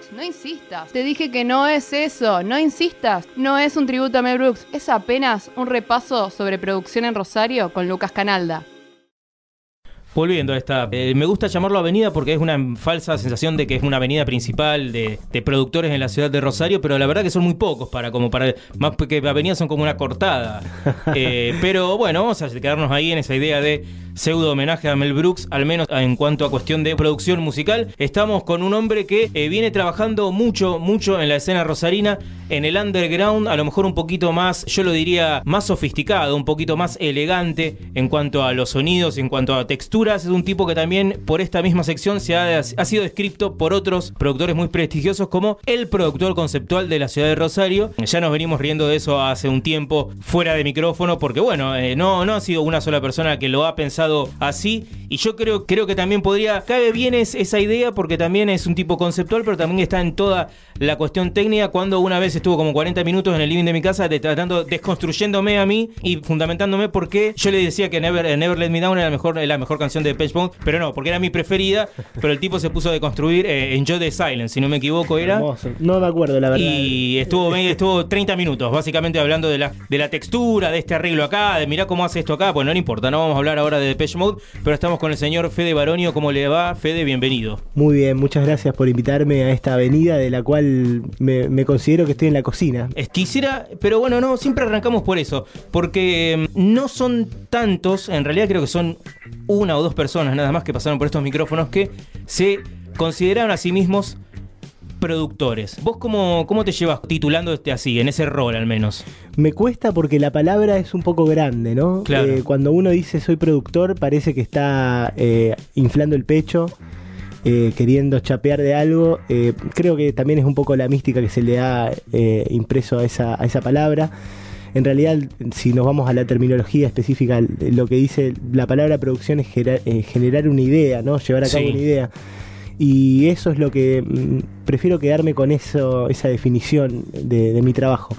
Brooks, no insistas. Te dije que no es eso, no insistas. No es un tributo a Mel Brooks, es apenas un repaso sobre producción en Rosario con Lucas Canalda. Volviendo a esta, eh, me gusta llamarlo avenida porque es una falsa sensación de que es una avenida principal de, productores en la ciudad de Rosario, pero la verdad que son muy pocos para como para más que avenidas son como una cortada. Eh, pero bueno, vamos a quedarnos ahí en esa idea de pseudo homenaje a Mel Brooks, al menos en cuanto a cuestión de producción musical. Estamos con un hombre que eh, viene trabajando mucho, mucho en la escena rosarina, en el underground, a lo mejor un poquito más, yo lo diría, más sofisticado, un poquito más elegante en cuanto a los sonidos, en cuanto a texturas. Es un tipo que también por esta misma sección se ha, sido descrito por otros productores muy prestigiosos como el productor conceptual de la ciudad de Rosario. Ya nos venimos riendo de eso hace un tiempo fuera de micrófono porque bueno, eh, no, no ha sido una sola persona que lo ha pensado así. Y yo creo, creo que también podría, cabe bien esa idea porque también es un tipo conceptual, pero también está en toda la cuestión técnica. Cuando una vez estuvo como 40 minutos en el living de mi casa de, tratando, desconstruyéndome a mí y fundamentándome porque yo le decía que Never, Never Let Me Down era la mejor, la mejor canción de Page Mode, pero no, porque era mi preferida. Pero el tipo se puso a deconstruir eh, Enjoy the Silence, si no me equivoco, era. No me acuerdo, la verdad. Y estuvo, estuvo 30 minutos, básicamente hablando de la, de la textura, de este arreglo acá, de mirá cómo hace esto acá. Pues no, no importa, no vamos a hablar ahora de Depeche Mode, pero estamos con el señor Fede Baronio. ¿Cómo le va? Fede, bienvenido. Muy bien, muchas gracias por invitarme a esta avenida de la cual me, considero que estoy en la cocina. quisiera, pero bueno, no, siempre arrancamos por eso, porque mm, no son tantos, en realidad creo que son una o dos personas nada más que pasaron por estos micrófonos que se consideraron a sí mismos productores. ¿Vos cómo, cómo te llevas titulando este así, en ese rol al menos? Me cuesta porque la palabra es un poco grande, ¿no? Claro. Eh, cuando uno dice soy productor, parece que está eh, inflando el pecho. Eh, queriendo chapear de algo, creo que también es un poco la mística que se le ha impreso a esa, a esa palabra. En realidad, si nos vamos a la terminología específica, lo que dice la palabra producción es generar una idea, ¿no? Llevar a cabo una idea. Y eso es lo que mm, prefiero quedarme con eso, esa definición de, mi trabajo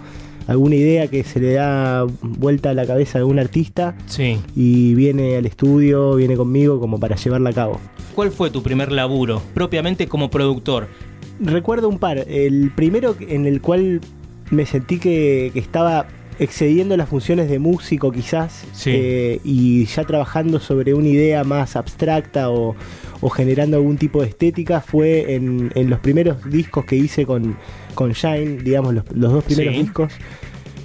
alguna idea que se le da vuelta a la cabeza de un artista sí. y viene al estudio, viene conmigo como para llevarla a cabo. ¿Cuál fue tu primer laburo, propiamente como productor? Recuerdo un par. El primero en el cual me sentí que, estaba excediendo las funciones de músico quizás eh, y ya trabajando sobre una idea más abstracta o, o generando algún tipo de estética fue en, los primeros discos que hice con, con Shine, digamos, los, dos primeros discos.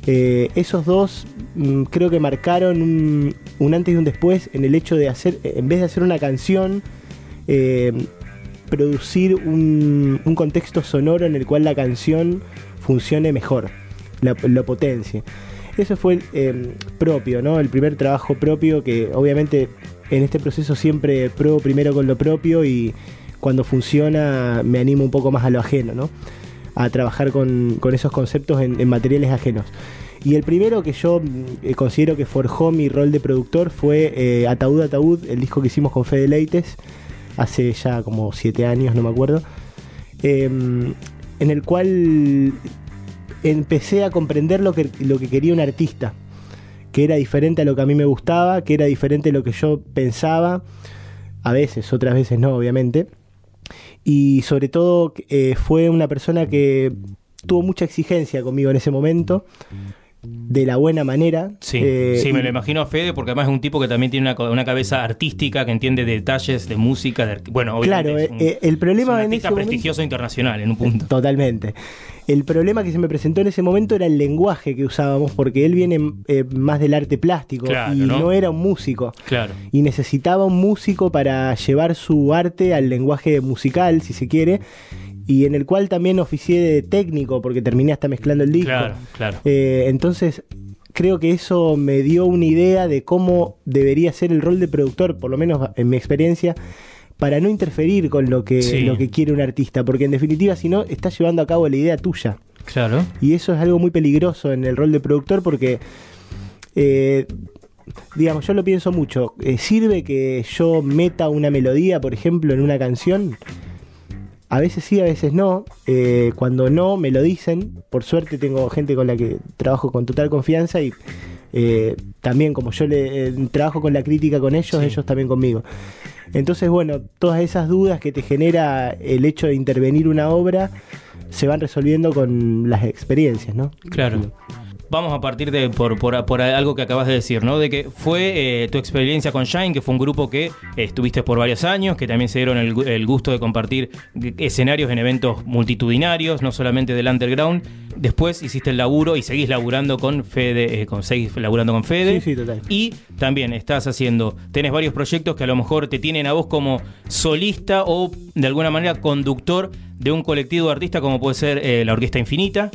Eh, esos dos mm, creo que marcaron un, antes y un después en el hecho de hacer, en vez de hacer una canción, eh, producir un, contexto sonoro en el cual la canción funcione mejor, la, la potencia. Eso fue eh, propio, ¿no? El primer trabajo propio que obviamente en este proceso siempre pruebo primero con lo propio y cuando funciona me animo un poco más a lo ajeno, ¿no? A trabajar con, esos conceptos en, materiales ajenos. Y el primero que yo eh, considero que forjó mi rol de productor fue eh, Ataúd Ataúd, el disco que hicimos con Fede Leites, hace ya como siete años, no me acuerdo, em, en el cual empecé a comprender lo que, lo que quería un artista que era diferente a lo que a mí me gustaba, que era diferente a lo que yo pensaba, a veces, otras veces no, obviamente. Y sobre todo eh, fue una persona que tuvo mucha exigencia conmigo en ese momento de la buena manera. Sí, eh, sí me lo imagino a Fede, porque además es un tipo que también tiene una, cabeza artística, que entiende detalles de música. bueno, obviamente. Claro, eh, el problema es un prestigioso internacional en un punto. Totalmente. El problema que se me presentó en ese momento era el lenguaje que usábamos, porque él viene eh, más del arte plástico y ¿no? era un músico. Claro. Y necesitaba un músico para llevar su arte al lenguaje musical, si se quiere y en el cual también oficié de técnico porque terminé hasta mezclando el disco. Claro, claro. Eh, entonces creo que eso me dio una idea de cómo debería ser el rol de productor, por lo menos en mi experiencia, para no interferir con lo que, lo que quiere un artista, porque en definitiva si no, estás llevando a cabo la idea tuya. Claro. Y eso es algo muy peligroso en el rol de productor porque, eh, digamos, yo lo pienso mucho. Eh, ¿Sirve que yo meta una melodía, por ejemplo, en una canción? A veces sí, a veces no. Eh, cuando no, me lo dicen. Por suerte tengo gente con la que trabajo con total confianza y también como yo le trabajo con la crítica con ellos, ellos también conmigo. Entonces, bueno, todas esas dudas que te genera el hecho de intervenir una obra se van resolviendo con las experiencias, ¿no? Claro. Vamos a partir de por, por, algo que acabas de decir, ¿no? De que fue eh, tu experiencia con Shine, que fue un grupo que estuviste por varios años, que también se dieron el, gusto de compartir escenarios en eventos multitudinarios, no solamente del underground. Después hiciste el laburo y seguís laburando con Fede, eh, con, seguís laburando con Fede. Sí, sí, total. Y también estás haciendo, tenés varios proyectos que a lo mejor te tienen a vos como solista o de alguna manera conductor de un colectivo de artistas como puede ser eh, la Orquesta Infinita.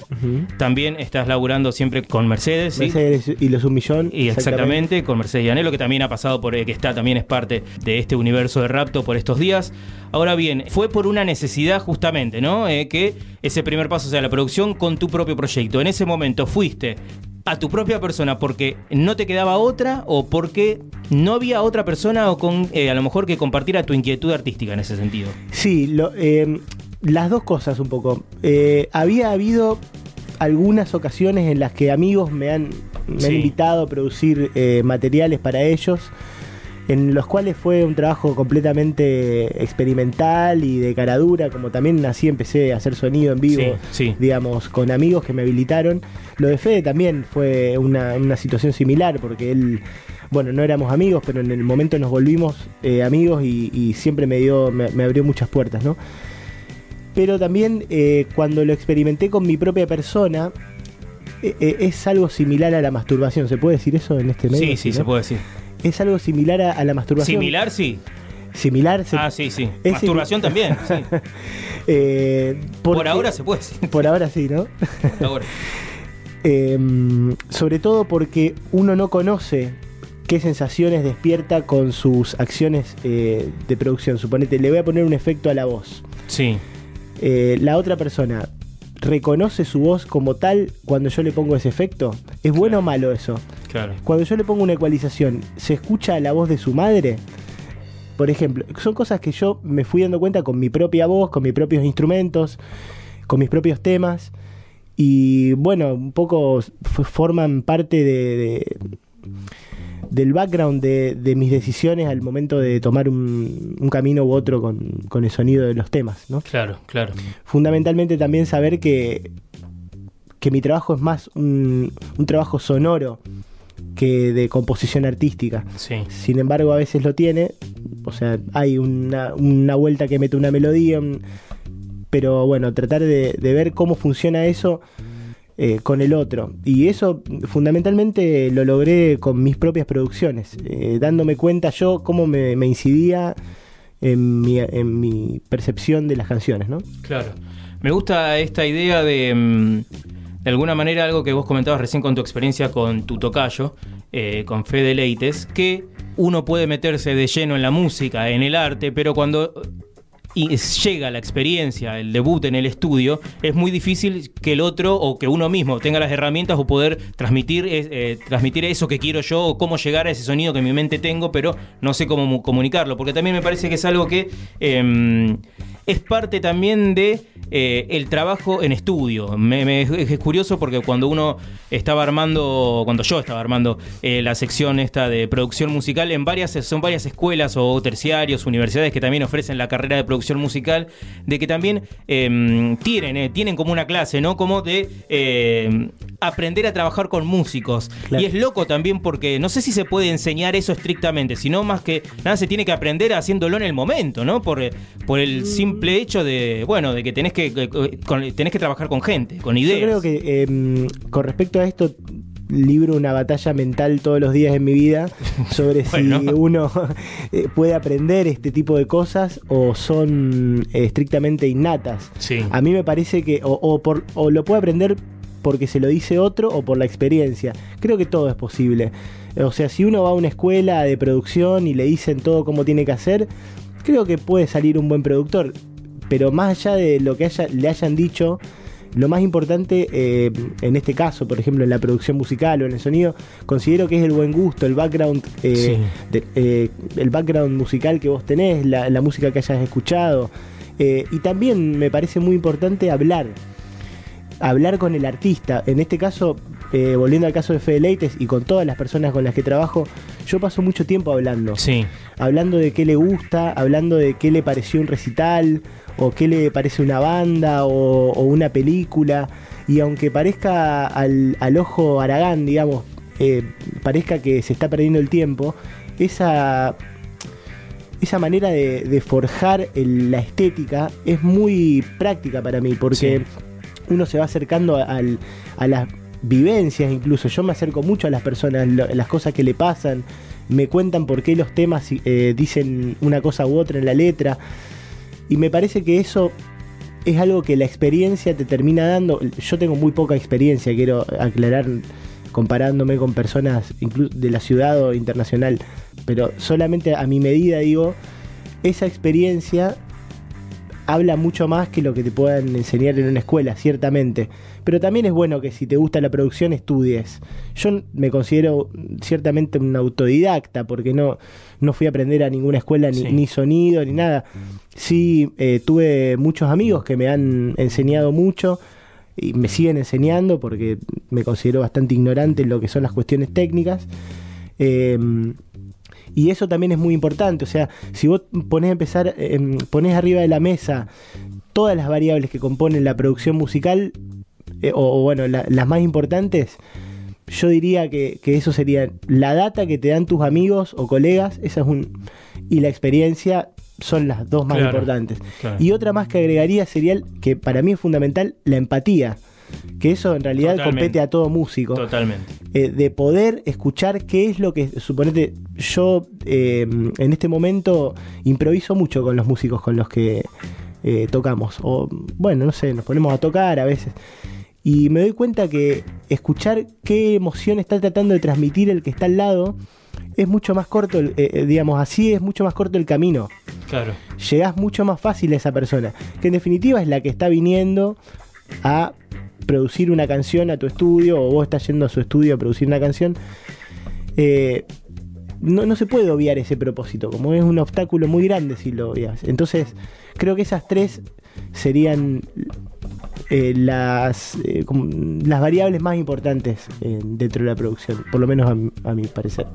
También estás laburando siempre con Mercedes. Mercedes y los Un Millón. Y exactamente, con Mercedes y Anelo, que también ha pasado por, eh, que está, también es parte de este universo de Rapto por estos días. Ahora bien, fue por una necesidad justamente, ¿no? Eh, que ese primer paso sea la producción con tu propio proyecto. En ese momento fuiste a tu propia persona porque no te quedaba otra o porque no había otra persona o con a lo mejor que compartiera tu inquietud artística en ese sentido. Sí, lo, las dos cosas un poco. Eh, había habido algunas ocasiones en las que amigos me han, invitado a producir eh, materiales para ellos, en los cuales fue un trabajo completamente experimental y de caradura, como también así empecé a hacer sonido en vivo, digamos, con amigos que me habilitaron. Lo de Fede también fue una, situación similar, porque él bueno, no éramos amigos, pero en el momento nos volvimos eh, amigos y, siempre me dio, me, abrió muchas puertas, ¿no? pero también eh, cuando lo experimenté con mi propia persona, eh, eh, es algo similar a la masturbación. ¿Se puede decir eso en este medio? Sí, sí, se puede decir. Es algo similar a, la masturbación. ¿Similar? Sí. Similar. ah, sí, sí. Masturbación también. por ahora se puede decir. Por ahora sí, ¿no? Por ahora. Em, sobre todo porque uno no conoce qué sensaciones despierta con sus acciones de producción. Suponete, le voy a poner un efecto a la voz. Sí. Eh, la otra persona reconoce su voz como tal cuando yo le pongo ese efecto. ¿Es bueno o malo eso? Claro. Cuando yo le pongo una ecualización, ¿se escucha la voz de su madre? Por ejemplo, son cosas que yo me fui dando cuenta con mi propia voz, con mis propios instrumentos, con mis propios temas. Y bueno, un poco forman parte de del background de, mis decisiones al momento de tomar un, camino u otro con, el sonido de los temas, ¿no? Claro, claro. Fundamentalmente también saber que, que mi trabajo es más un, trabajo sonoro que de composición artística. Sí. Sin embargo, a veces lo tiene. O sea, hay una, una vuelta que mete una melodía. Pero bueno, tratar de, de ver cómo funciona eso eh, con el otro. Y eso fundamentalmente lo logré con mis propias producciones, eh, dándome cuenta yo cómo me, incidía en mi, en mi, percepción de las canciones, ¿no? Claro. Me gusta esta idea de, mm, de alguna manera, algo que vos comentabas recién con tu experiencia con tu tocayo, eh, con Fede Leites, que uno puede meterse de lleno en la música, en el arte, pero cuando y llega la experiencia, el debut en el estudio, es muy difícil que el otro o que uno mismo tenga las herramientas o poder transmitir, eh, transmitir eso que quiero yo o cómo llegar a ese sonido que en mi mente tengo, pero no sé cómo comunicarlo. Porque también me parece que es algo que em, es parte también de eh, el trabajo en estudio. Me, es curioso porque cuando uno estaba armando, cuando yo estaba armando eh, la sección esta de producción musical, en varias, son varias escuelas o terciarios, universidades que también ofrecen la carrera de producción musical, de que también em, tienen, eh, tienen como una clase, ¿no? Como de em, aprender a trabajar con músicos. Y es loco también porque no sé si se puede enseñar eso estrictamente, sino más que nada se tiene que aprender haciéndolo en el momento, ¿no? Por, por el simple hecho de, bueno, de que tenés que que, tenés que trabajar con gente, con ideas. Yo creo que em, con respecto a esto, libro una batalla mental todos los días en mi vida sobre si uno eh, puede aprender este tipo de cosas o son estrictamente innatas. A mí me parece que o, por, o lo puede aprender porque se lo dice otro o por la experiencia. Creo que todo es posible. O sea, si uno va a una escuela de producción y le dicen todo cómo tiene que hacer, creo que puede salir un buen productor pero más allá de lo que le hayan dicho, lo más importante eh, en este caso, por ejemplo, en la producción musical o en el sonido, considero que es el buen gusto, el background, eh, eh, el background musical que vos tenés, la, música que hayas escuchado. y también me parece muy importante hablar, hablar con el artista. En este caso, eh, volviendo al caso de Fede Leites y con todas las personas con las que trabajo, yo paso mucho tiempo hablando. Sí. Hablando de qué le gusta, hablando de qué le pareció un recital, o qué le parece una banda, o, una película. Y aunque parezca al, ojo Aragán, digamos, eh, parezca que se está perdiendo el tiempo, esa, esa manera de, forjar la estética es muy práctica para mí, porque uno se va acercando a las vivencias incluso. Yo me acerco mucho a las personas, las cosas que le pasan, me cuentan por qué los temas eh, dicen una cosa u otra en la letra. Y me parece que eso es algo que la experiencia te termina dando. Yo tengo muy poca experiencia, quiero aclarar, comparándome con personas de la ciudad o internacional, pero solamente a mi medida digo, esa experiencia habla mucho más que lo que te puedan enseñar en una escuela, ciertamente. Pero también es bueno que si te gusta la producción estudies. Yo me considero ciertamente un autodidacta porque no, no fui a aprender a ninguna escuela ni, sonido ni nada. Sí, eh, tuve muchos amigos que me han enseñado mucho y me siguen enseñando porque me considero bastante ignorante en lo que son las cuestiones técnicas. Em, y eso también es muy importante. O sea, si vos ponés a empezar, em, ponés arriba de la mesa todas las variables que componen la producción musical, eh, o, bueno, las más importantes, yo diría que, eso sería la data que te dan tus amigos o colegas, esa es un, y la experiencia son las dos más importantes. Y otra más que agregaría sería, que para mí es fundamental, la empatía. Que eso en realidad compete a todo músico. Totalmente. Eh, de poder escuchar qué es lo que. Suponete, yo eh, en este momento improviso mucho con los músicos con los que tocamos. O bueno, no sé, nos ponemos a tocar a veces. Y me doy cuenta que escuchar qué emoción está tratando de transmitir el que está al lado es mucho más corto, eh, eh, digamos, así es mucho más corto el camino. Claro. Llegás mucho más fácil a esa persona, que en definitiva es la que está viniendo a producir una canción a tu estudio o vos estás yendo a su estudio a producir una canción. Eh, no, no, se puede obviar ese propósito, como es un obstáculo muy grande si lo obvias. Entonces, creo que esas tres serían eh, las, eh, las variables más importantes dentro de la producción, por lo menos a, mi parecer.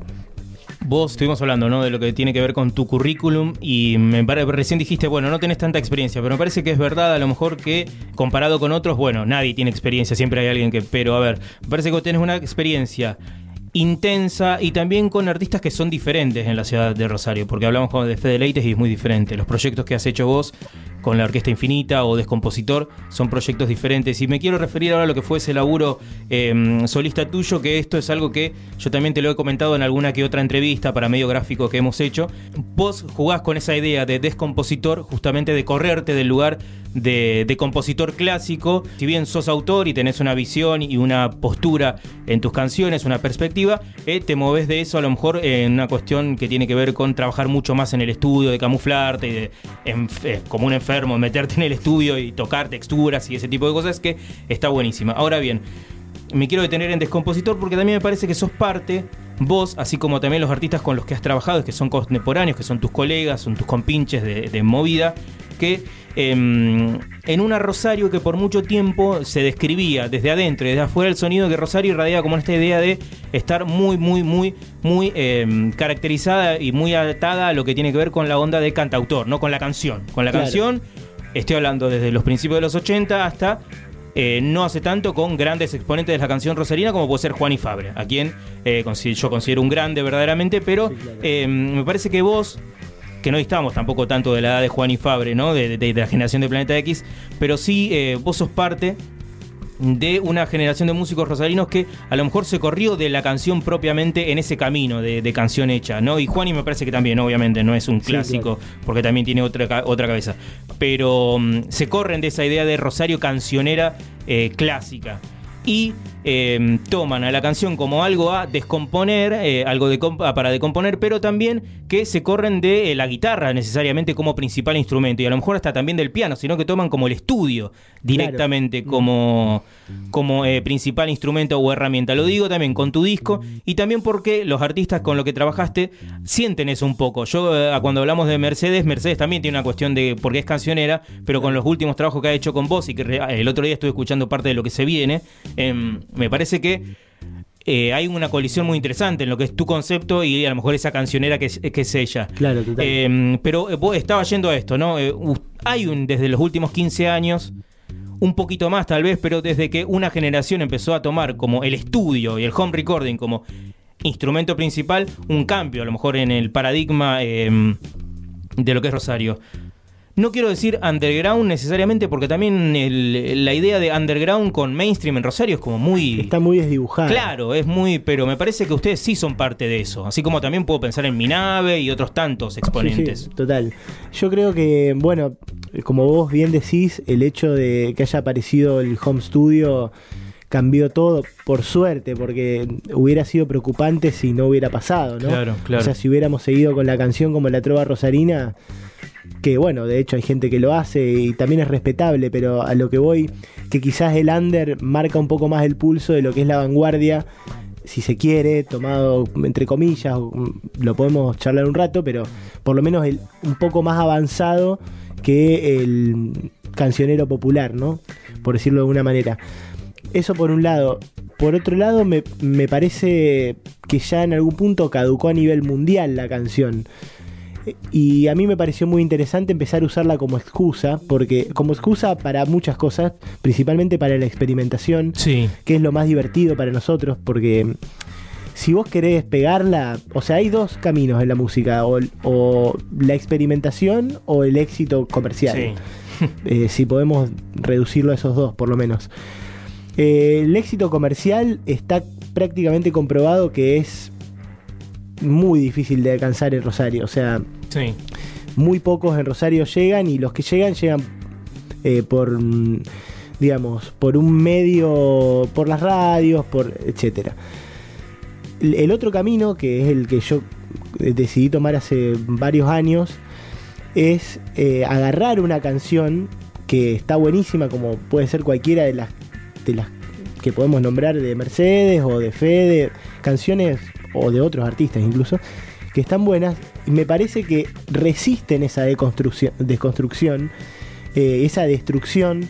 Vos estuvimos hablando, ¿no? De lo que tiene que ver con tu currículum y me parece, recién dijiste, bueno, no tenés tanta experiencia, pero me parece que es verdad a lo mejor que comparado con otros, bueno, nadie tiene experiencia, siempre hay alguien que, pero a ver, me parece que vos tenés una experiencia intensa y también con artistas que son diferentes en la ciudad de Rosario, porque hablamos de Fede Leites y es muy diferente. Los proyectos que has hecho vos con la Orquesta Infinita o Descompositor son proyectos diferentes. Y me quiero referir ahora a lo que fue ese laburo em, solista tuyo, que esto es algo que yo también te lo he comentado en alguna que otra entrevista para medio gráfico que hemos hecho. Vos jugás con esa idea de descompositor, justamente de correrte del lugar de, compositor clásico. Si bien sos autor y tenés una visión y una postura en tus canciones, una perspectiva, eh, te moves de eso a lo mejor en una cuestión que tiene que ver con trabajar mucho más en el estudio, de camuflarte, de, eh, como un enfermo, meterte en el estudio y tocar texturas y ese tipo de cosas que está buenísima. Ahora bien, me quiero detener en Descompositor porque también me parece que sos parte, vos, así como también los artistas con los que has trabajado, que son contemporáneos, que son tus colegas, son tus compinches de, de movida, que em, en una Rosario que por mucho tiempo se describía desde adentro y desde afuera el sonido que Rosario irradiaba como esta idea de estar muy, muy, muy, muy em, caracterizada y muy atada a lo que tiene que ver con la onda de cantautor, no con la canción. Con la canción, estoy hablando desde los principios de los 80 hasta eh, no hace tanto con grandes exponentes de la canción rosarina como puede ser Juan y Fabre, a quien eh, yo considero un grande verdaderamente, pero em, me parece que vos que no estamos tampoco tanto de la edad de Juan y Fabre, ¿no? De, la generación de Planeta X, pero sí eh, vos sos parte de una generación de músicos rosarinos que a lo mejor se corrió de la canción propiamente en ese camino de, canción hecha, ¿no? Y Juan y me parece que también, obviamente, no es un clásico, porque también tiene otra, otra cabeza. Pero mm, se corren de esa idea de Rosario cancionera eh, clásica y em, toman a la canción como algo a descomponer, eh, algo de para decomponer, pero también que se corren de eh, la guitarra necesariamente como principal instrumento y a lo mejor hasta también del piano, sino que toman como el estudio directamente como, como eh, principal instrumento o herramienta. Lo digo también con tu disco y también porque los artistas con los que trabajaste sienten eso un poco. Yo cuando hablamos de Mercedes, Mercedes también tiene una cuestión de porque es cancionera, pero con los últimos trabajos que ha hecho con vos y que el otro día estuve escuchando parte de lo que se viene, Em, me parece que eh, hay una colisión muy interesante en lo que es tu concepto y a lo mejor esa cancionera que es, que es ella. Claro, total. Eh, pero eh, vos estaba yendo a esto, ¿no? Eh, hay un, desde los últimos 15 años, un poquito más tal vez, pero desde que una generación empezó a tomar como el estudio y el home recording como instrumento principal, un cambio a lo mejor en el paradigma eh, de lo que es Rosario. No quiero decir underground necesariamente porque también el- la idea de underground con mainstream en Rosario es como muy... Está muy desdibujada. Claro, es muy, pero me parece que ustedes sí son parte de eso. Así como también puedo pensar en mi nave y otros tantos Sí, exponentes. sí, total. Yo creo que, bueno, como vos bien decís, el hecho de que haya aparecido el home studio cambió todo, por suerte, porque hubiera sido preocupante si no hubiera pasado, ¿no? Claro, claro. O sea, si hubiéramos seguido con la canción como la trova rosarina, que bueno, de hecho hay gente que lo hace y también es respetable, pero a lo que voy, que quizás el under marca un poco más el pulso de lo que es la vanguardia, si se quiere, tomado entre comillas, mm, lo podemos charlar un rato, pero por lo menos el, un poco más avanzado que el cancionero popular, ¿no? Por decirlo de alguna manera. Eso por un lado. Por otro lado, me, me parece que ya en algún punto caducó a nivel mundial la canción. Y a mí me pareció muy interesante empezar a usarla como excusa, porque como excusa para muchas cosas, principalmente para la experimentación, Sí. que es lo más divertido para nosotros, porque si vos querés pegarla, o sea, hay dos caminos en la música, o, o la experimentación o el éxito comercial. Sí. Eh, si podemos reducirlo a esos dos, por lo menos. Eh, el éxito comercial está prácticamente comprobado que es muy difícil de alcanzar en Rosario. O sea, Sí. muy pocos en Rosario llegan y los que llegan llegan eh, por, mm, digamos, por un medio, por las radios, por etcétera. El, el otro camino, que es el que yo eh, decidí tomar hace varios años, es eh, agarrar una canción que está buenísima, como puede ser cualquiera de las, de las que podemos nombrar de Mercedes o de Fede, canciones o de otros artistas incluso, que están buenas me parece que resisten esa deconstrucción, desconstrucción, eh, esa destrucción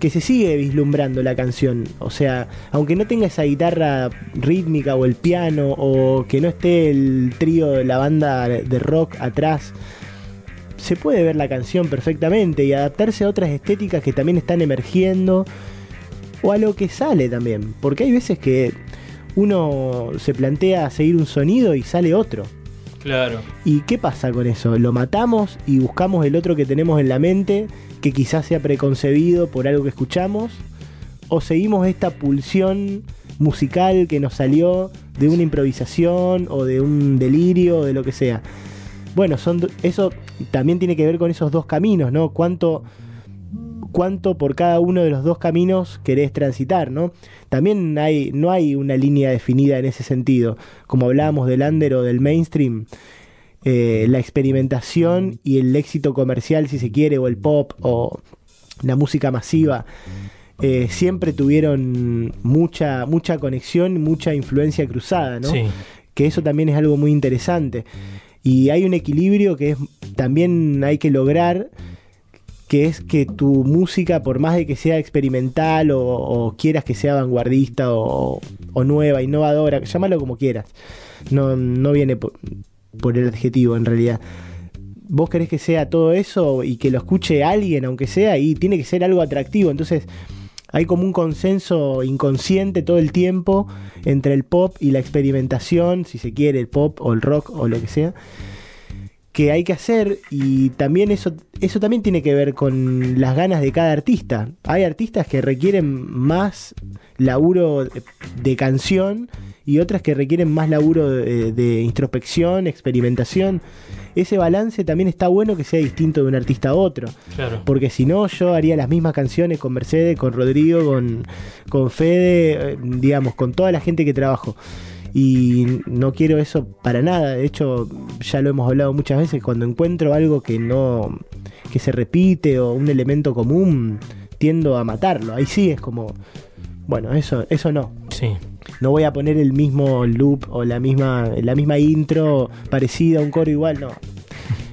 que se sigue vislumbrando la canción. O sea, aunque no tenga esa guitarra rítmica o el piano o que no esté el trío de la banda de rock atrás, se puede ver la canción perfectamente y adaptarse a otras estéticas que también están emergiendo o a lo que sale también. Porque hay veces que uno se plantea seguir un sonido y sale otro. Claro. ¿Y qué pasa con eso? ¿Lo matamos y buscamos el otro que tenemos en la mente, que quizás sea preconcebido por algo que escuchamos? ¿O seguimos esta pulsión musical que nos salió de una improvisación o de un delirio o de lo que sea? Bueno, son eso también tiene que ver con esos dos caminos, ¿no? ¿Cuánto, cuánto por cada uno de los dos caminos querés transitar, ¿no? También hay, no hay una línea definida en ese sentido. Como hablábamos del under o del mainstream, eh, la experimentación y el éxito comercial, si se quiere, o el pop o la música masiva, eh, siempre tuvieron mucha, mucha conexión, mucha influencia cruzada, ¿no? Sí. Que eso también es algo muy interesante. Y hay un equilibrio que es, también hay que lograr, que es que tu música, por más de que sea experimental o, o quieras que sea vanguardista o, nueva, innovadora, llámalo como quieras, no, no viene por, por el adjetivo en realidad. Vos querés que sea todo eso y que lo escuche alguien, aunque sea, y tiene que ser algo atractivo. Entonces, hay como un consenso inconsciente todo el tiempo entre el pop y la experimentación, si se quiere, el pop o el rock o lo que sea, que hay que hacer y también eso, eso también tiene que ver con las ganas de cada artista. Hay artistas que requieren más laburo de, de canción y otras que requieren más laburo de, de introspección, experimentación. Ese balance también está bueno que sea distinto de un artista a otro. Claro. Porque si no, yo haría las mismas canciones con Mercedes, con Rodrigo, con, con Fede, eh, digamos, con toda la gente que trabajo. Y no quiero eso para nada. De hecho, ya lo hemos hablado muchas veces. Cuando encuentro algo que no. que se repite o un elemento común, tiendo a matarlo. Ahí sí es como. Bueno, eso, eso no. Sí. No voy a poner el mismo loop o la misma, la misma intro parecida, un coro igual, no.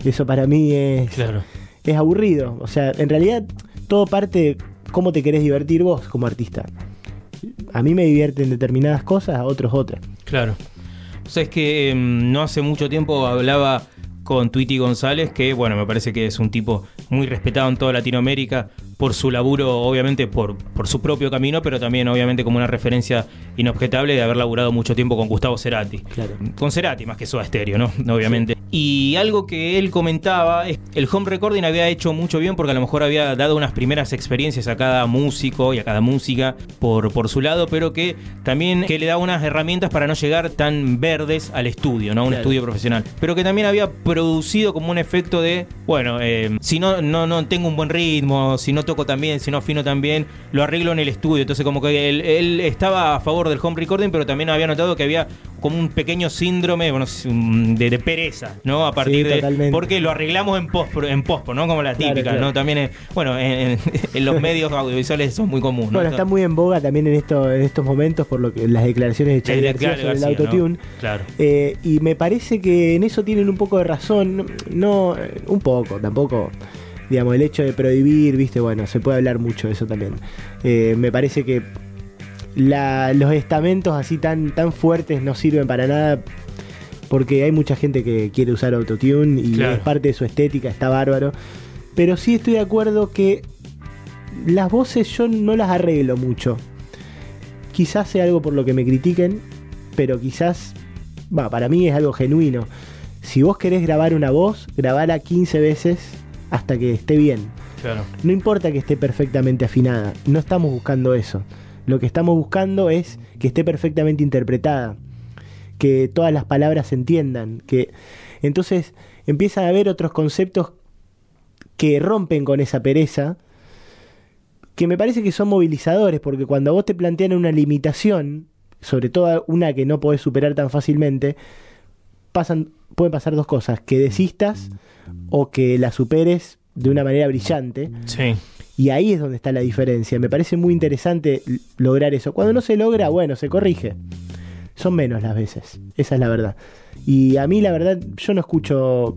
Eso para mí es, Claro. es aburrido. O sea, en realidad todo parte de cómo te querés divertir vos como artista. A mí me divierten determinadas cosas, a otros otras. Claro. O sea, es que em, no hace mucho tiempo hablaba con Twitty González, que bueno, me parece que es un tipo muy respetado en toda Latinoamérica por su laburo, obviamente por, por su propio camino, pero también obviamente como una referencia inobjetable de haber laburado mucho tiempo con Gustavo Cerati. Claro. Con Cerati más que Soda Stereo, ¿no? Obviamente. Y algo que él comentaba es el home recording había hecho mucho bien porque a lo mejor había dado unas primeras experiencias a cada músico y a cada música por, por su lado, pero que también que le daba unas herramientas para no llegar tan verdes al estudio, ¿no? A un Claro. estudio profesional. Pero que también había producido como un efecto de, bueno, eh, si no, no, no tengo un buen ritmo, si no toco tan bien, si no afino tan bien, lo arreglo en el estudio. Entonces como que él, él estaba a favor del home recording, pero también había notado que había como un pequeño síndrome bueno, de, de pereza, ¿no? A partir de... totalmente. Porque lo arreglamos en pospo, en pospo ¿no? Como la Claro, típica, claro. ¿no? También, es- bueno, en, en- en los medios audiovisuales son muy comunes. ¿no? Bueno, está muy en boga también en, esto, en estos momentos por lo que las declaraciones de Charlie de- García sobre el autotune. Claro. Eh, y me parece que en eso tienen un poco de razón. No, eh, un poco, tampoco. Digamos, el hecho de prohibir, viste, bueno, se puede hablar mucho de eso también. Eh, me parece que la- los estamentos así tan, tan fuertes no sirven para nada. Porque hay mucha gente que quiere usar autotune y Claro. es parte de su estética, está bárbaro. Pero sí estoy de acuerdo que las voces yo no las arreglo mucho. Quizás sea algo por lo que me critiquen, pero quizás, va, para mí es algo genuino. Si vos querés grabar una voz, grabala 15 veces hasta que esté bien. Claro. No importa que esté perfectamente afinada, no estamos buscando eso. Lo que estamos buscando es que esté perfectamente interpretada, que todas las palabras se entiendan, que entonces empiezan a haber otros conceptos que rompen con esa pereza, que me parece que son movilizadores, porque cuando a vos te plantean una limitación, sobre todo una que no podés superar tan fácilmente, pasan, pueden pasar dos cosas, que desistas o que la superes de una manera brillante. Sí. Y ahí es donde está la diferencia. Me parece muy interesante lograr eso. Cuando no se logra, bueno, se corrige. Son menos las veces. Esa es la verdad. Y a mí, la verdad, yo no escucho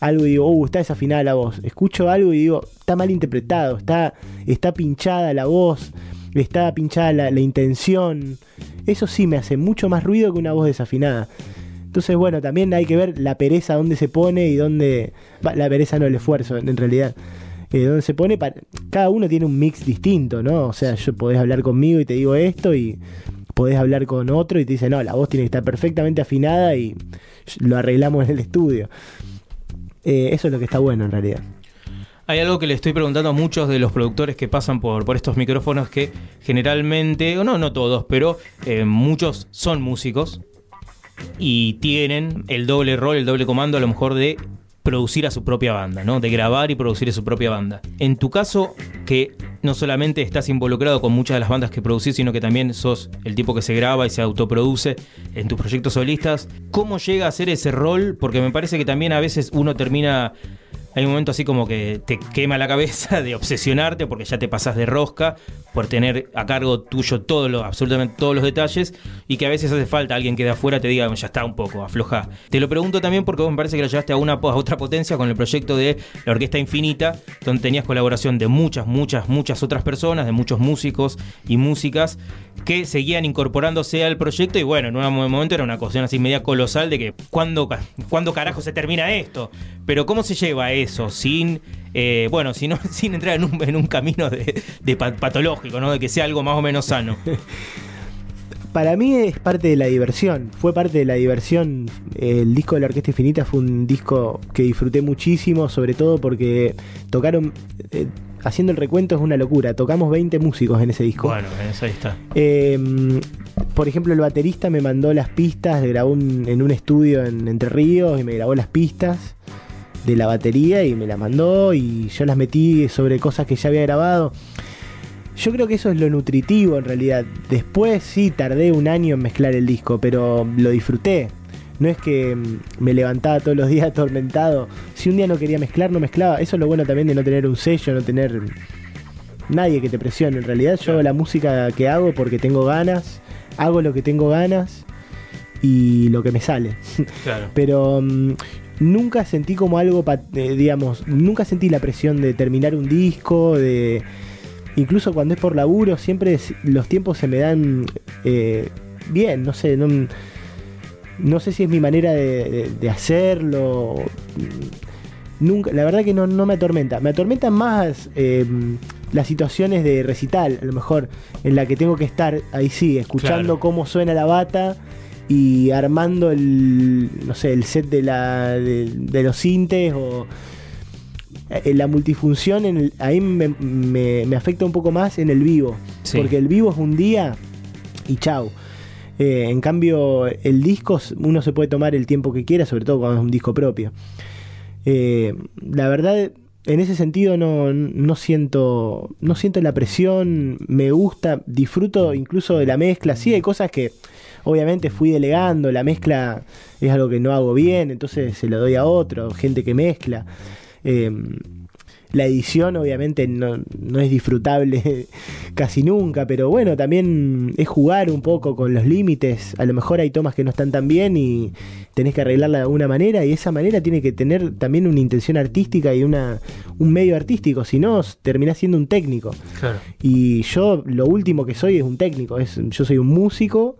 algo y digo, uh, está desafinada la voz. Escucho algo y digo, está mal interpretado, está, está pinchada la voz, está pinchada la, la intención. Eso sí me hace mucho más ruido que una voz desafinada. Entonces, bueno, también hay que ver la pereza dónde se pone y dónde. la pereza no, el esfuerzo, en, en realidad. Eh, dónde se pone. para- cada uno tiene un mix distinto, ¿no? O sea, yo podés hablar conmigo y te digo esto y podés hablar con otro y te dice, no, la voz tiene que estar perfectamente afinada y lo arreglamos en el estudio. Eh, eso es lo que está bueno en realidad. Hay algo que le estoy preguntando a muchos de los productores que pasan por, por estos micrófonos que generalmente, o no, no todos, pero eh, muchos son músicos y tienen el doble rol, el doble comando a lo mejor de producir a su propia banda, ¿no? De grabar y producir a su propia banda. En tu caso, que no solamente estás involucrado con muchas de las bandas que producís, sino que también sos el tipo que se graba y se autoproduce en tus proyectos solistas, ¿cómo llega a ser ese rol? Porque me parece que también a veces uno termina hay un momento así como que te quema la cabeza de obsesionarte porque ya te pasás de rosca por tener a cargo tuyo todo lo, absolutamente todos los detalles y que a veces hace falta alguien que de afuera te diga ya está un poco, afloja. Te lo pregunto también porque vos me parece que lo llevaste a, una, a otra potencia con el proyecto de la Orquesta Infinita, donde tenías colaboración de muchas, muchas, muchas otras personas, de muchos músicos y músicas que seguían incorporándose al proyecto y bueno, en un momento era una cuestión así media colosal de que ¿cuándo, ¿cuándo carajo se termina esto? Pero ¿cómo se lleva eso sin, eh, bueno, sin, sin entrar en un, en un camino de, de pa- patológico, ¿no? De que sea algo más o menos sano. Para mí es parte de la diversión, fue parte de la diversión. El disco de la Orquesta Infinita fue un disco que disfruté muchísimo, sobre todo porque tocaron, eh, haciendo el recuento es una locura, tocamos 20 músicos en ese disco. Bueno, eso ahí está. Eh, por ejemplo, el baterista me mandó las pistas, grabó un- en un estudio en Entre Ríos y me grabó las pistas de la batería y me las mandó y yo las metí sobre cosas que ya había grabado. Yo creo que eso es lo nutritivo en realidad. Después sí tardé un año en mezclar el disco, pero lo disfruté. No es que mm, me levantaba todos los días atormentado. Si un día no quería mezclar, no mezclaba. Eso es lo bueno también de no tener un sello, no tener nadie que te presione. En realidad yo hago la música que hago porque tengo ganas, hago lo que tengo ganas y lo que me sale. Claro. Pero mm, nunca sentí como algo, eh, digamos, nunca sentí la presión de terminar un disco, de, incluso cuando es por laburo, siempre los tiempos se me dan eh, bien, no sé, no, no, sé si es mi manera de, hacerlo. Nunca, la verdad que no, me atormenta. Me atormentan más eh, las situaciones de recital, a lo mejor, en la que tengo que estar ahí sí, escuchando cómo suena la bata y armando el, no sé, el set de, la, de, los sintes o eh, la multifunción en ahí me, afecta un poco más en el vivo. Porque el vivo es un día y chau. Eh, en cambio, el disco uno se puede tomar el tiempo que quiera, sobre todo cuando es un disco propio. Eh, la verdad, en ese sentido no, no, siento no siento la presión, me gusta, disfruto incluso de la mezcla. Sí, hay cosas que obviamente fui delegando, la mezcla es algo que no hago bien, entonces se lo doy a otro, gente que mezcla. Em, la edición obviamente no, es disfrutable casi nunca, pero bueno, también es jugar un poco con los límites. A lo mejor hay tomas que no están tan bien y tenés que arreglarla de alguna manera y esa manera tiene que tener también una intención artística y una, un medio artístico, si no terminás siendo un técnico. Y yo lo último que soy es un técnico, es, yo soy un músico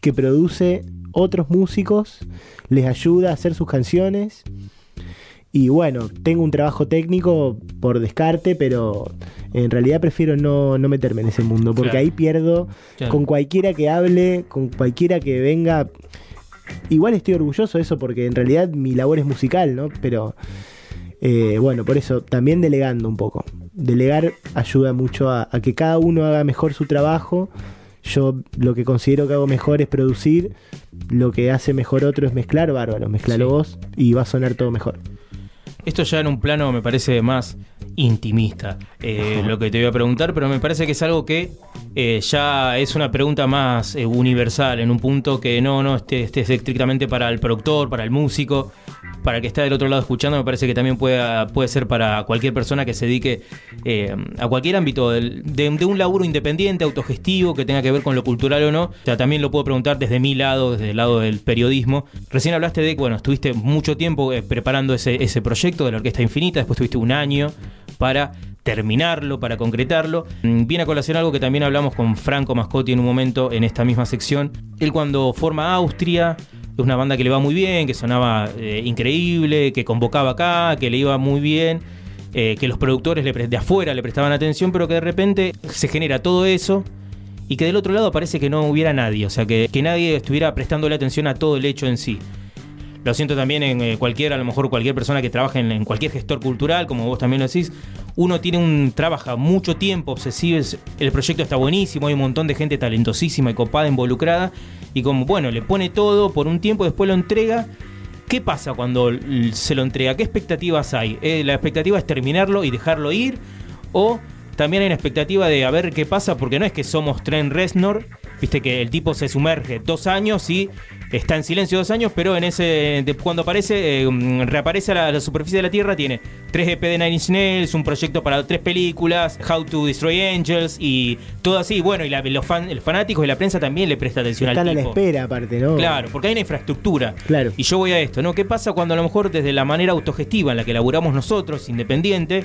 que produce otros músicos, les ayuda a hacer sus canciones y bueno, tengo un trabajo técnico por descarte, pero en realidad prefiero no, meterme en ese mundo, porque ahí pierdo con cualquiera que hable, con cualquiera que venga. Igual estoy orgulloso de eso, porque en realidad mi labor es musical, ¿no? Pero eh, bueno, por eso también delegando un poco. Delegar ayuda mucho a, que cada uno haga mejor su trabajo. Yo lo que considero que hago mejor es producir, lo que hace mejor otro es mezclar, bárbaro, mezclalo vos y va a sonar todo mejor. Esto ya en un plano me parece más intimista eh, lo que te voy a preguntar, pero me parece que es algo que eh, ya es una pregunta más eh, universal, en un punto que no, no esté, esté estrictamente para el productor, para el músico, para el que está del otro lado escuchando, me parece que también puede, puede ser para cualquier persona que se dedique a cualquier ámbito de, un laburo independiente, autogestivo, que tenga que ver con lo cultural o no. O sea, también lo puedo preguntar desde mi lado, desde el lado del periodismo. Recién hablaste de bueno, estuviste mucho tiempo preparando ese, ese proyecto de la Orquesta Infinita, después tuviste un año para terminarlo, para concretarlo. Mm, viene a colación algo que también hablamos con Franco Mascotti en un momento en esta misma sección. Él cuando forma Austria, es una banda que le va muy bien, que sonaba eh, increíble, que convocaba acá, que le iba muy bien, eh, que los productores de afuera le prestaban atención, pero que de repente se genera todo eso y que del otro lado parece que no hubiera nadie, o sea, que, que nadie estuviera prestándole atención a todo el hecho en sí. Lo siento también en eh, cualquier, a lo mejor cualquier persona que trabaje en, cualquier gestor cultural, como vos también lo decís. Uno tiene un, trabaja mucho tiempo, obsesivo, el proyecto está buenísimo, hay un montón de gente talentosísima y copada involucrada. Y como, bueno, le pone todo por un tiempo, después lo entrega. ¿Qué pasa cuando se lo entrega? ¿Qué expectativas hay? Eh, ¿La expectativa es terminarlo y dejarlo ir? ¿O también hay una expectativa de a ver qué pasa? Porque no es que somos Trent Reznor, viste que el tipo se sumerge dos años y está en silencio dos años, pero en ese cuando aparece, eh, reaparece a la, superficie de la Tierra, tiene tres EP de Nine Inch Nails, un proyecto para tres películas, How to Destroy Angels y todo así. Bueno, y los, fan, fanáticos y la prensa también le presta atención Están al tipo. Están a la espera, aparte, ¿no? Claro, porque hay una infraestructura. Claro. Y yo voy a esto, ¿no? ¿Qué pasa cuando a lo mejor desde la manera autogestiva en la que laburamos nosotros, independiente,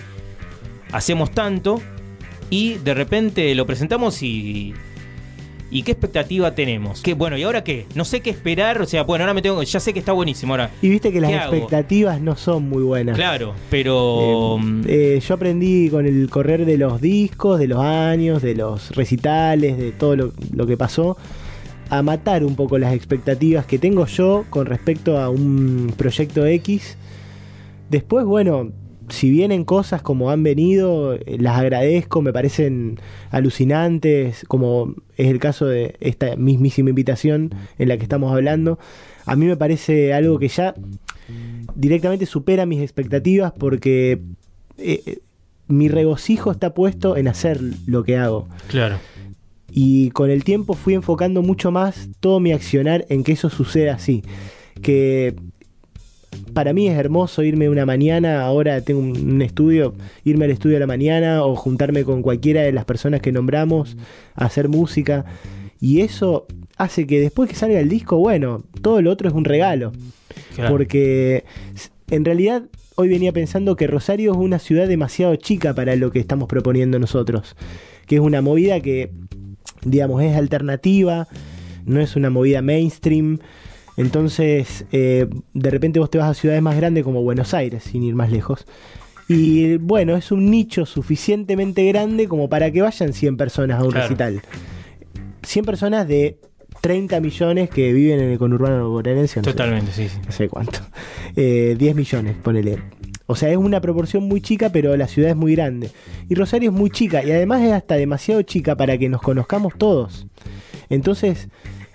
hacemos tanto y de repente lo presentamos y ¿Y qué expectativa tenemos? Que bueno, ¿y ahora qué? No sé qué esperar, o sea, bueno, ahora me tengo, ya sé que está buenísimo ahora. Y viste que las expectativas no son muy buenas. Claro, pero eh, eh, yo aprendí con el correr de los discos, de los años, de los recitales, de todo lo, lo que pasó a matar un poco las expectativas que tengo yo con respecto a un proyecto X. Después, bueno, si vienen cosas como han venido, eh, las agradezco, me parecen alucinantes, como es el caso de esta mismísima invitación en la que estamos hablando. A mí me parece algo que ya directamente supera mis expectativas porque eh, eh, mi regocijo está puesto en hacer lo que hago. Claro. Y con el tiempo fui enfocando mucho más todo mi accionar en que eso suceda así. Que para mí es hermoso irme una mañana, ahora tengo un, estudio, irme al estudio a la mañana o juntarme con cualquiera de las personas que nombramos a hacer música. Y eso hace que después que salga el disco, bueno, todo lo otro es un regalo. Porque en realidad hoy venía pensando que Rosario es una ciudad demasiado chica para lo que estamos proponiendo nosotros, que es una movida que, digamos, es alternativa, no es una movida mainstream. Entonces, eh, de repente vos te vas a ciudades más grandes como Buenos Aires, sin ir más lejos. Y bueno, es un nicho suficientemente grande como para que vayan 100 personas a un recital. 100 personas de 30 millones que viven en el conurbano bonaerense. No Totalmente, sí, sí. No sé cuánto. 10 eh, millones, ponele. O sea, es una proporción muy chica, pero la ciudad es muy grande. Y Rosario es muy chica, y además es hasta demasiado chica para que nos conozcamos todos. Entonces,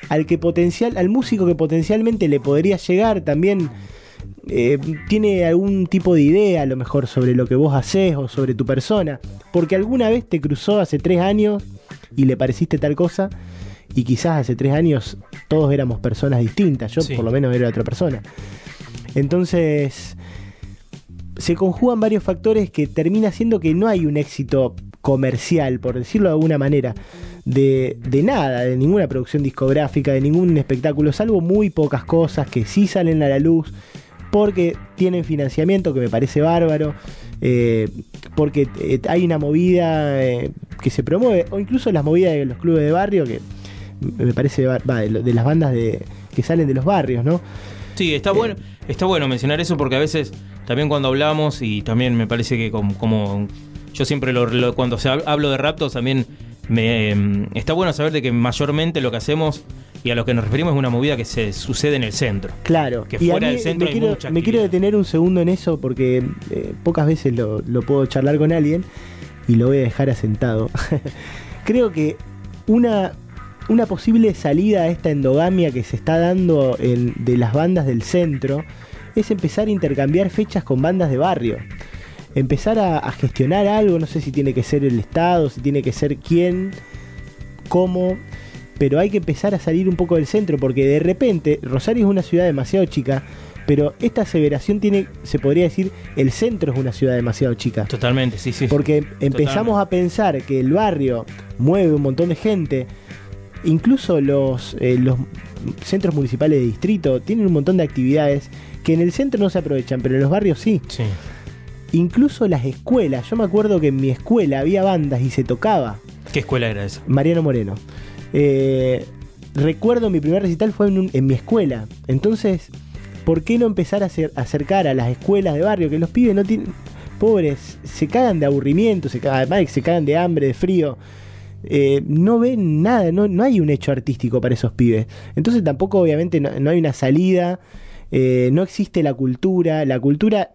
al que potencial, al músico que potencialmente le podría llegar también eh, tiene algún tipo de idea a lo mejor sobre lo que vos haces o sobre tu persona, porque alguna vez te cruzó hace tres años y le pareciste tal cosa, y quizás hace tres años todos éramos personas distintas, yo por lo menos era otra persona. Entonces, se conjugan varios factores que termina siendo que no hay un éxito comercial, por decirlo de alguna manera, de, de, nada, de ninguna producción discográfica, de ningún espectáculo, salvo muy pocas cosas que sí salen a la luz, porque tienen financiamiento, que me parece bárbaro, eh, porque eh, hay una movida eh, que se promueve, o incluso las movidas de los clubes de barrio, que me parece va, de, las bandas de, que salen de los barrios, ¿no? Sí, está bueno, está bueno mencionar eso porque a veces también cuando hablamos y también me parece que como, yo siempre lo, cuando se hablo de raptos también me em, está bueno saber de que mayormente lo que hacemos y a lo que nos referimos es una movida que se sucede en el centro. Claro. Que fuera del centro me, quiero, me quiero detener un segundo en eso porque eh, pocas veces lo, puedo charlar con alguien y lo voy a dejar asentado. Creo que una, una posible salida a esta endogamia que se está dando de las bandas del centro es empezar a intercambiar fechas con bandas de barrio. Empezar a gestionar algo, no sé si tiene que ser el Estado, si tiene que ser quién, cómo, pero hay que empezar a salir un poco del centro, porque de repente Rosario es una ciudad demasiado chica, pero esta aseveración tiene, se podría decir, el centro es una ciudad demasiado chica. Totalmente, sí, sí. Porque empezamos a pensar que el barrio mueve un montón de gente, incluso los, eh, los centros municipales de distrito tienen un montón de actividades que en el centro no se aprovechan, pero en los barrios sí. Sí. Incluso las escuelas, yo me acuerdo que en mi escuela había bandas y se tocaba. ¿Qué escuela era esa? Mariano Moreno. Eh, recuerdo mi primer recital fue en, mi escuela. Entonces, ¿por qué no empezar a, acercar a las escuelas de barrio? Que los pibes no tienen. Pobres, se cagan de aburrimiento, se cagan, además se cagan de hambre, de frío. Eh, no ven nada, no, hay un hecho artístico para esos pibes. Entonces tampoco obviamente no, hay una salida, eh, no existe la cultura, la cultura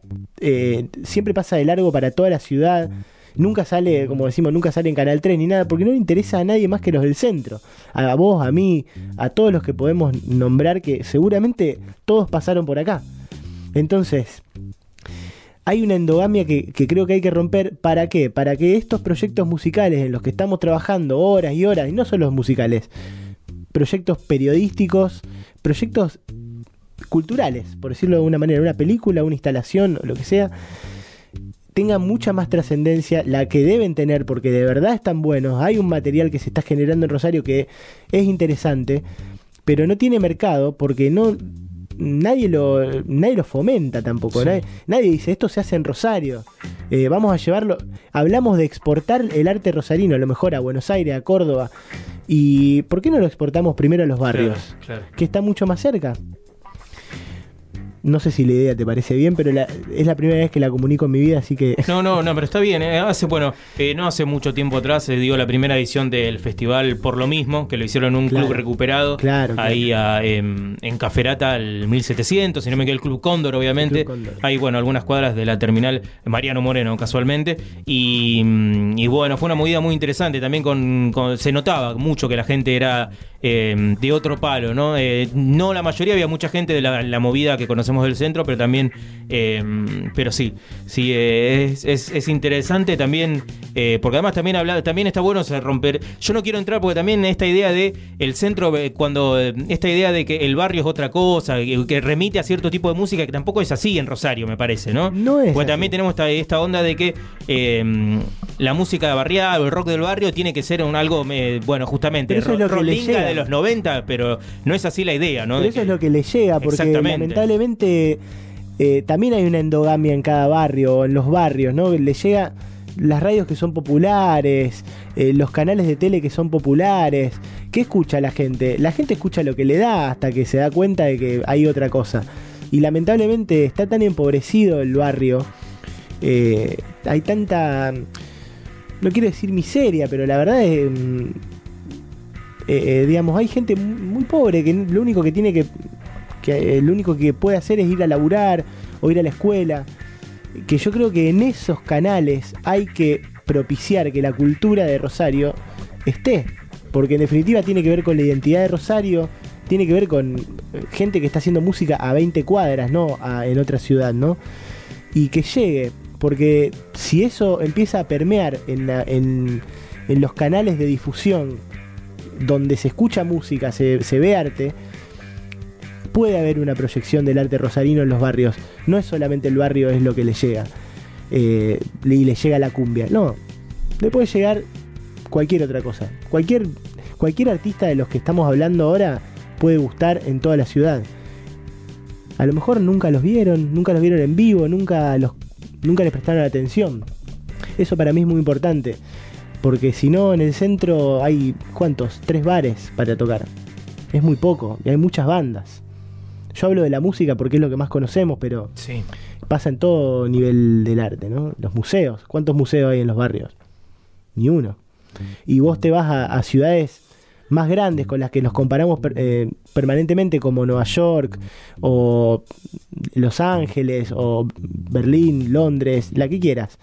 siempre pasa de largo para toda la ciudad nunca sale, como decimos, nunca sale en Canal 3 ni nada, porque no le interesa a nadie más que los del centro. A vos, a mí, a todos los que podemos nombrar, que seguramente todos pasaron por acá. Entonces, hay una endogamia que, creo que hay que romper. ¿Para qué? Para que estos proyectos musicales en los que estamos trabajando horas y horas, y no solo los musicales, proyectos periodísticos, proyectos culturales, por decirlo de alguna manera, una película, una instalación, lo que sea, tenga mucha más trascendencia, la que deben tener, porque de verdad están buenos. Hay un material que se está generando en Rosario que es interesante, pero no tiene mercado porque no nadie lo nadie lo fomenta tampoco. Nadie, dice esto se hace en Rosario. Eh, vamos a llevarlo. Hablamos de exportar el arte rosarino, a lo mejor a Buenos Aires, a Córdoba. ¿Y por qué no lo exportamos primero a los barrios? Que está mucho más cerca. No sé si la idea te parece bien, pero es la primera vez que la comunico en mi vida, así que... No, no, no, pero está bien. ¿eh? Hace, bueno, eh, no hace mucho tiempo atrás se dio la primera edición del festival Por lo mismo, que lo hicieron en un club recuperado. Claro. Ahí em, en Caferata al 1700, si no me equivoco, el Club Cóndor, obviamente. Hay, bueno, algunas cuadras de la terminal Mariano Moreno, casualmente. Y, mm, bueno, fue una movida muy interesante. También con, se notaba mucho que la gente era em, de otro palo, ¿no? Eh, no la mayoría, había mucha gente de la movida que conocemos del centro, pero también, eh, pero sí, sí, eh, es, interesante también, eh, porque además también habla, también está bueno romper, yo no quiero entrar porque también esta idea de el centro, cuando, esta idea de que el barrio es otra cosa, que, remite a cierto tipo de música, que tampoco es así en Rosario, me parece, ¿no? No es. Porque también tenemos esta, onda de que la música barrial o el rock del barrio tiene que ser un algo, bueno, justamente, eso es lo que de los 90, pero no es así la idea, ¿no? eso es lo que le llega, porque lamentablemente eh, también hay una endogamia en cada barrio, en los barrios, ¿no? Le llega las radios que son populares, eh, los canales de tele que son populares. ¿Qué escucha la gente? La gente escucha lo que le da hasta que se da cuenta de que hay otra cosa. Y lamentablemente está tan empobrecido el barrio. Eh, hay tanta... No quiero decir miseria, pero la verdad es... Mm, digamos, hay gente muy pobre que lo único que tiene que que lo único que puede hacer es ir a laburar o ir a la escuela. Que yo creo que en esos canales hay que propiciar que la cultura de Rosario esté. Porque en definitiva tiene que ver con la identidad de Rosario, tiene que ver con gente que está haciendo música a 20 cuadras, ¿no? en otra ciudad, ¿no? Y que llegue, porque si eso empieza a permear en, en, los canales de difusión donde se escucha música, se, se ve arte, puede haber una proyección del arte rosarino en los barrios. No es solamente el barrio es lo que le llega eh, y le llega la cumbia. No, le puede llegar cualquier otra cosa. Cualquier, cualquier artista de los que estamos hablando ahora puede gustar en toda la ciudad. A lo mejor nunca los vieron, nunca los vieron en vivo, nunca, los, nunca les prestaron atención. Eso para mí es muy importante. Porque si no, en el centro hay, ¿cuántos? Tres bares para tocar. Es muy poco y hay muchas bandas. Yo hablo de la música porque es lo que más conocemos, pero pasa en todo nivel del arte, ¿no? Los museos. ¿Cuántos museos hay en los barrios? Ni uno. Y vos te vas a, ciudades más grandes con las que nos comparamos eh, permanentemente como Nueva York o Los Ángeles o Berlín, Londres, la que quieras.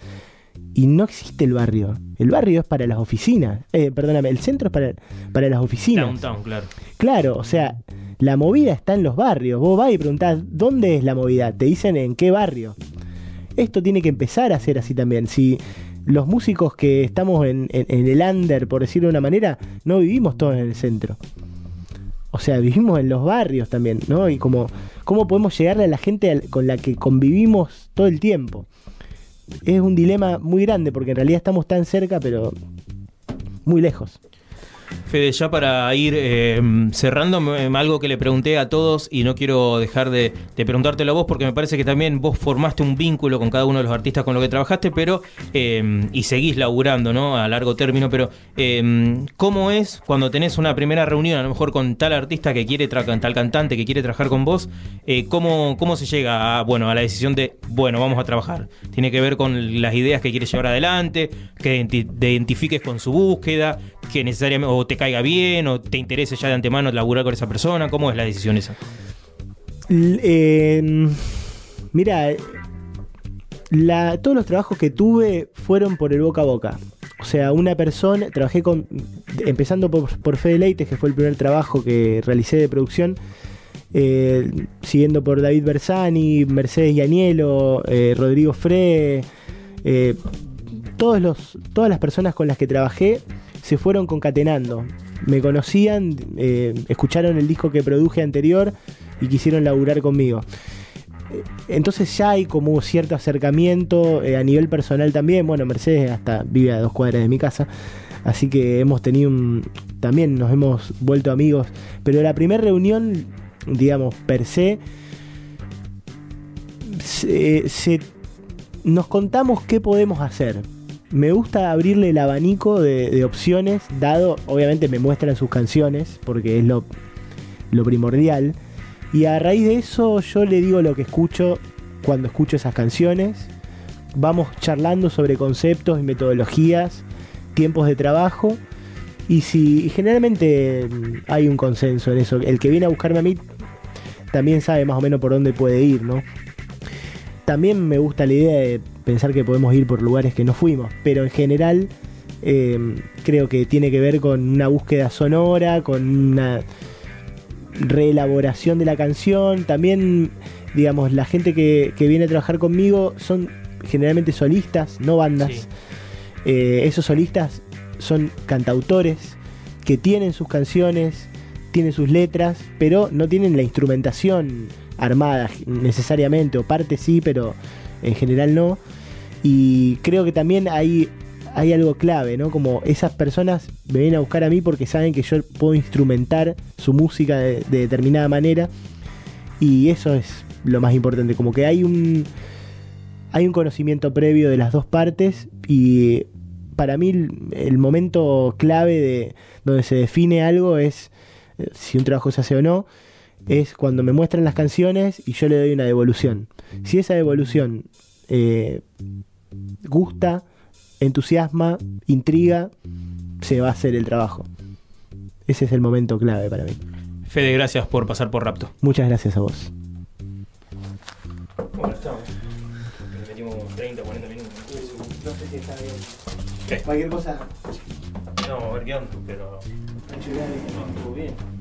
Y no existe el barrio. El barrio es para las oficinas. Eh, perdóname, el centro es para, para las oficinas. Downtown, claro. Claro, o sea, la movida está en los barrios. Vos vas y preguntás, ¿dónde es la movida? Te dicen en qué barrio. Esto tiene que empezar a ser así también. Si los músicos que estamos en, el under, por decirlo de una manera, no vivimos todos en el centro. O sea, vivimos en los barrios también, ¿no? Y como, ¿cómo podemos llegarle a la gente con la que convivimos todo el tiempo? Es un dilema muy grande porque en realidad estamos tan cerca, pero muy lejos. Fede, ya para ir eh, cerrando, algo que le pregunté a todos y no quiero dejar de, preguntártelo a vos porque me parece que también vos formaste un vínculo con cada uno de los artistas con los que trabajaste, pero eh, y seguís laburando, ¿no? A largo término, pero eh, ¿cómo es cuando tenés una primera reunión, a lo mejor con tal artista que quiere tal cantante que quiere trabajar con vos? ¿cómo, ¿Cómo se llega a, bueno, a la decisión de, bueno, vamos a trabajar? Tiene que ver con las ideas que quieres llevar adelante, que te identifiques con su búsqueda, que necesariamente o te caiga bien o te interese ya de antemano laburar con esa persona? ¿Cómo es la decisión esa? Em, mira, todos los trabajos que tuve fueron por el boca a boca. O sea, una persona, trabajé con, empezando por, por Fede Leites, que fue el primer trabajo que realicé de producción, eh, siguiendo por David Bersani, Mercedes Yanielo, eh, Rodrigo Fre, eh, todos los, todas las personas con las que trabajé se fueron concatenando. Me conocían, eh, escucharon el disco que produje anterior y quisieron laburar conmigo. Eh, entonces ya hay como cierto acercamiento eh, a nivel personal también. Bueno, Mercedes hasta vive a dos cuadras de mi casa. Así que hemos tenido un... También nos hemos vuelto amigos. Pero la primera reunión, digamos, per se, se nos contamos qué podemos hacer me gusta abrirle el abanico de, opciones, dado, obviamente me muestran sus canciones, porque es lo, primordial. Y a raíz de eso yo le digo lo que escucho cuando escucho esas canciones. Vamos charlando sobre conceptos y metodologías, tiempos de trabajo. Y si generalmente mm, hay un consenso en eso, el que viene a buscarme a mí también sabe más o menos por dónde puede ir, ¿no? También me gusta la idea de pensar que podemos ir por lugares que no fuimos, pero en general eh, creo que tiene que ver con una búsqueda sonora, con una reelaboración de la canción. También, digamos, la gente que, viene a trabajar conmigo son generalmente solistas, no bandas. Eh, esos solistas son cantautores que tienen sus canciones, tienen sus letras, pero no tienen la instrumentación armada necesariamente, o parte sí, pero en general no. Y creo que también hay, hay algo clave, ¿no? Como esas personas me vienen a buscar a mí porque saben que yo puedo instrumentar su música de, determinada manera. Y eso es lo más importante, como que hay un hay un conocimiento previo de las dos partes y para mí el, momento clave de donde se define algo es eh, si un trabajo se hace o no, es cuando me muestran las canciones y yo le doy una devolución. Si esa devolución eh, gusta, entusiasma, intriga, se va a hacer el trabajo. Ese es el momento clave para mí. Fede, gracias por pasar por Rapto. Muchas gracias a vos. Bueno, estamos. metimos 30, 40 minutos. No sé si está bien. ¿Qué? Cualquier cosa. No, a ver qué onda, pero. No, estuvo bien.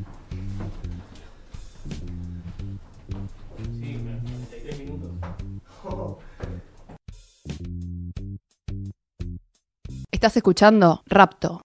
Estás escuchando Rapto.